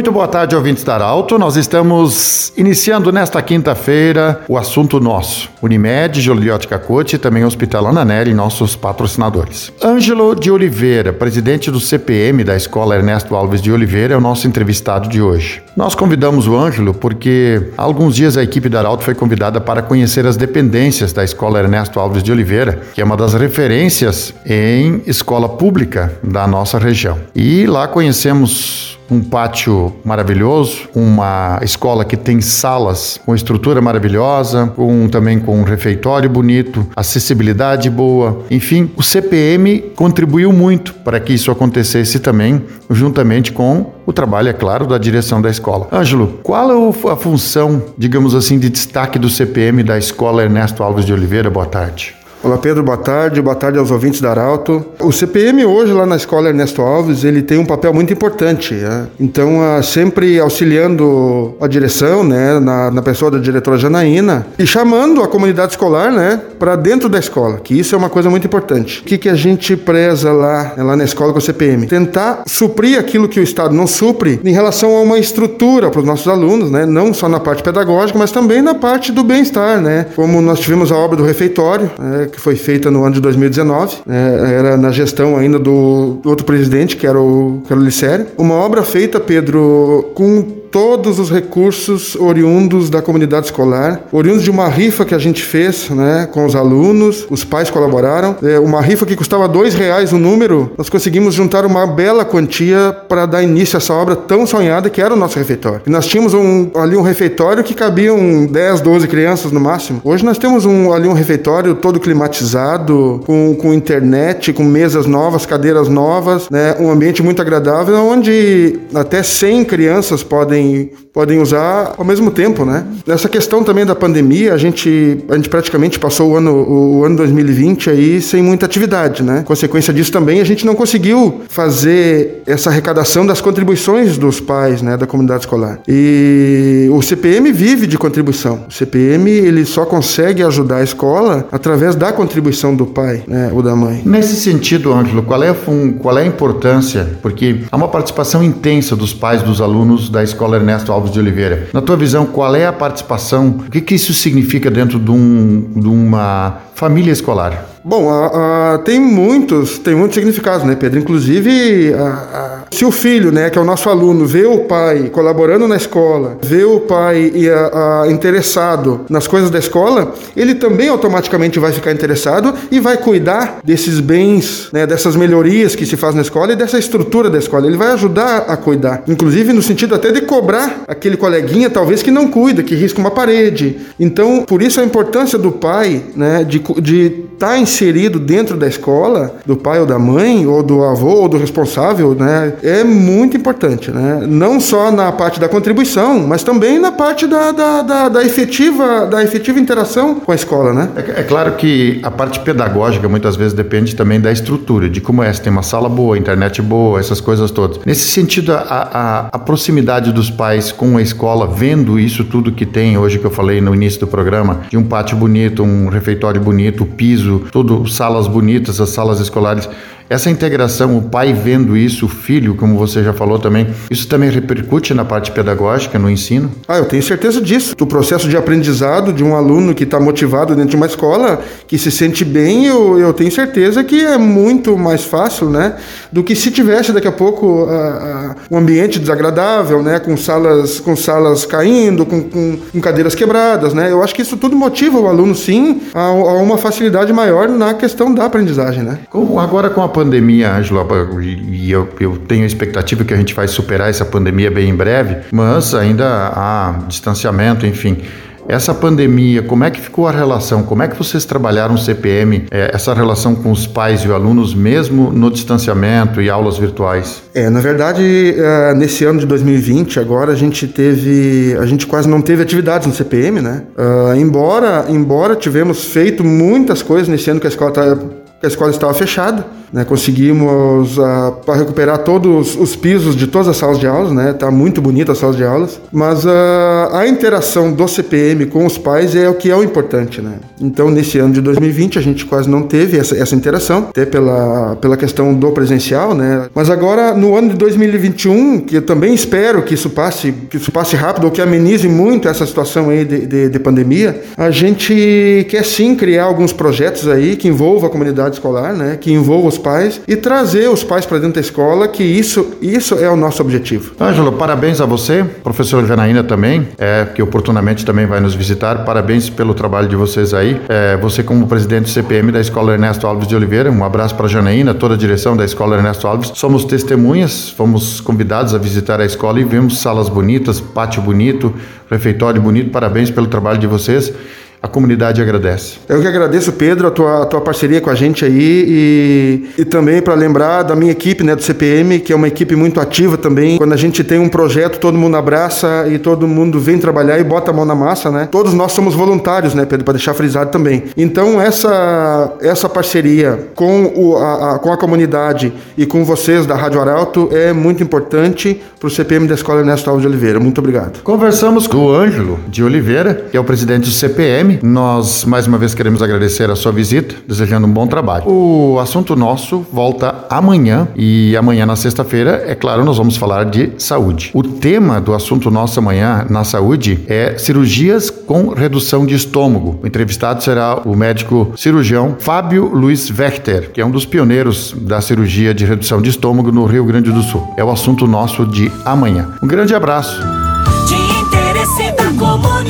Muito boa tarde, ouvintes da Arauto. Nós estamos iniciando nesta quinta-feira o assunto nosso. Unimed, Joliotti Cacote e também Hospital Ananelli, nossos patrocinadores. Ângelo de Oliveira, presidente do CPM da Escola Ernesto Alves de Oliveira, é o nosso entrevistado de hoje. Nós convidamos o Ângelo porque há alguns dias a equipe da Arauto foi convidada para conhecer as dependências da Escola Ernesto Alves de Oliveira, que é uma das referências em escola pública da nossa região. E lá conhecemos um pátio maravilhoso, uma escola que tem salas com estrutura maravilhosa, com também com um refeitório bonito, acessibilidade boa. Enfim, o CPM contribuiu muito para que isso acontecesse também, juntamente com o trabalho, é claro, da direção da escola. Ângelo, qual é a função, digamos assim, de destaque do CPM da Escola Ernesto Alves de Oliveira? Boa tarde. Olá Pedro, boa tarde, boa tarde aos ouvintes da Arauto. O CPM hoje lá na Escola Ernesto Alves, ele tem um papel muito importante, né? então uh, sempre auxiliando a direção, né, na, na, pessoa da diretora Janaína e chamando a comunidade escolar, né, para dentro da escola, que isso é uma coisa muito importante. O que, que a gente preza lá, lá na escola com o CPM? Tentar suprir aquilo que o Estado não supre em relação a uma estrutura para os nossos alunos, né, não só na parte pedagógica, mas também na parte do bem-estar, né, como nós tivemos a obra do refeitório, né, que foi feita no ano de 2019, né, era na gestão ainda do, outro presidente, que era o, que era o. Uma obra feita, Pedro, com todos os recursos oriundos da comunidade escolar, oriundos de uma rifa que a gente fez, né, com os alunos, os pais colaboraram, é, uma rifa que custava dois reais o número, nós conseguimos juntar uma bela quantia para dar início a essa obra tão sonhada que era o nosso refeitório. E nós tínhamos um, ali um refeitório que cabiam 10, 12 crianças no máximo. Hoje nós temos um, ali um refeitório todo climatizado, com, com internet, com mesas novas, cadeiras novas, né, um ambiente muito agradável, onde até 100 crianças podem podem, podem usar ao mesmo tempo, né? Nessa questão também da pandemia, a gente, a gente praticamente passou o ano, o ano 2020 aí sem muita atividade, né? Consequência disso também, a gente não conseguiu fazer essa arrecadação das contribuições dos pais, né, da comunidade escolar. E o CPM vive de contribuição. O CPM, ele só consegue ajudar a escola através da contribuição do pai, né, ou da mãe. Nesse sentido, Ângelo, qual é, a, qual é a importância? Porque há uma participação intensa dos pais dos alunos da escola Escola Ernesto Alves de Oliveira. Na tua visão, qual é a participação? O que, que isso significa dentro de, um, de uma família escolar? Bom, tem muitos, tem muitos significados, né, Pedro? Inclusive, se o filho, né, que é o nosso aluno, vê o pai colaborando na escola, vê o pai interessado nas coisas da escola, ele também automaticamente vai ficar interessado e vai cuidar desses bens, né, dessas melhorias que se faz na escola e dessa estrutura da escola. Ele vai ajudar a cuidar, inclusive no sentido até de cobrar aquele coleguinha, talvez que não cuida, que risca uma parede. Então, por isso a importância do pai, né, de de tá inserido dentro da escola, do pai ou da mãe, ou do avô ou do responsável, né, é muito importante. Né? Não só na parte da contribuição, mas também na parte da, da, da, da efetiva, da efetiva interação com a escola. Né? É, é, claro que a parte pedagógica muitas vezes depende também da estrutura, de como é, se tem uma sala boa, internet boa, essas coisas todas. Nesse sentido, a, a, a proximidade dos pais com a escola, vendo isso tudo que tem hoje que eu falei no início do programa, de um pátio bonito, um refeitório bonito, piso, tudo salas bonitas, as salas escolares. Essa integração, o pai vendo isso, o filho, como você já falou também, isso também repercute na parte pedagógica, no ensino? Ah, eu tenho certeza disso. O processo de aprendizado de um aluno que está motivado dentro de uma escola, que se sente bem, eu, eu tenho certeza que é muito mais fácil, né? Do que se tivesse daqui a pouco um ambiente desagradável, né? Com salas, com salas caindo, com, com, com, cadeiras quebradas, né? Eu acho que isso tudo motiva o aluno, sim, a, a uma facilidade maior na questão da aprendizagem, né? Como agora com a pandemia, Ângelo, e eu, eu tenho a expectativa que a gente vai superar essa pandemia bem em breve, mas ainda há distanciamento, enfim. Essa pandemia, como é que ficou a relação? Como é que vocês trabalharam o CPM, é, essa relação com os pais e os alunos, mesmo no distanciamento e aulas virtuais? É, na verdade, é, nesse ano de 2020, agora a gente teve, a gente quase não teve atividades no CPM, né? Uh, embora, embora tivemos feito muitas coisas nesse ano que a escola tá, que a escola estava fechada, Né? Conseguimos uh, recuperar todos os pisos de todas as salas de aulas, né? Tá muito bonita as salas de aulas, mas uh, a interação do CPM com os pais é o que é o importante, né? Então, nesse ano de 2020 a gente quase não teve essa, essa interação, até pela, pela questão do presencial, né? Mas agora no ano de 2021, que eu também espero que isso passe, que isso passe rápido ou que amenize muito essa situação aí de, de, de pandemia, a gente quer sim criar alguns projetos aí que envolvam a comunidade escolar, né? Que envolvam os pais e trazer os pais para dentro da escola, que isso, isso é o nosso objetivo. Ângelo, parabéns a você, professor Janaína também, é, que oportunamente também vai nos visitar. Parabéns pelo trabalho de vocês aí. É, você como presidente do CPM da Escola Ernesto Alves de Oliveira, um abraço para Janaína, toda a direção da Escola Ernesto Alves. Somos testemunhas, fomos convidados a visitar a escola e vimos salas bonitas, pátio bonito, refeitório bonito. Parabéns pelo trabalho de vocês a comunidade agradece. Eu que agradeço, Pedro, a tua, a tua parceria com a gente aí e, e também para lembrar da minha equipe né, do CPM, que é uma equipe muito ativa também. Quando a gente tem um projeto, todo mundo abraça e todo mundo vem trabalhar e bota a mão na massa, né? Todos nós somos voluntários, né, Pedro, para deixar frisado também. Então, essa, essa parceria com, o, a, a, com a comunidade e com vocês da Rádio Arauto é muito importante para o CPM da Escola Ernesto Alves de Oliveira. Muito obrigado. Conversamos com o Ângelo de Oliveira, que é o presidente do CPM nós mais uma vez queremos agradecer a sua visita, desejando um bom trabalho. O assunto nosso volta amanhã e amanhã na sexta-feira, é claro, nós vamos falar de saúde. O tema do assunto nosso amanhã na saúde é cirurgias com redução de estômago. O entrevistado será o médico cirurgião Fábio Luiz Wechter, que é um dos pioneiros da cirurgia de redução de estômago no Rio Grande do Sul. É o assunto nosso de amanhã. Um grande abraço. De interesse da comunidade.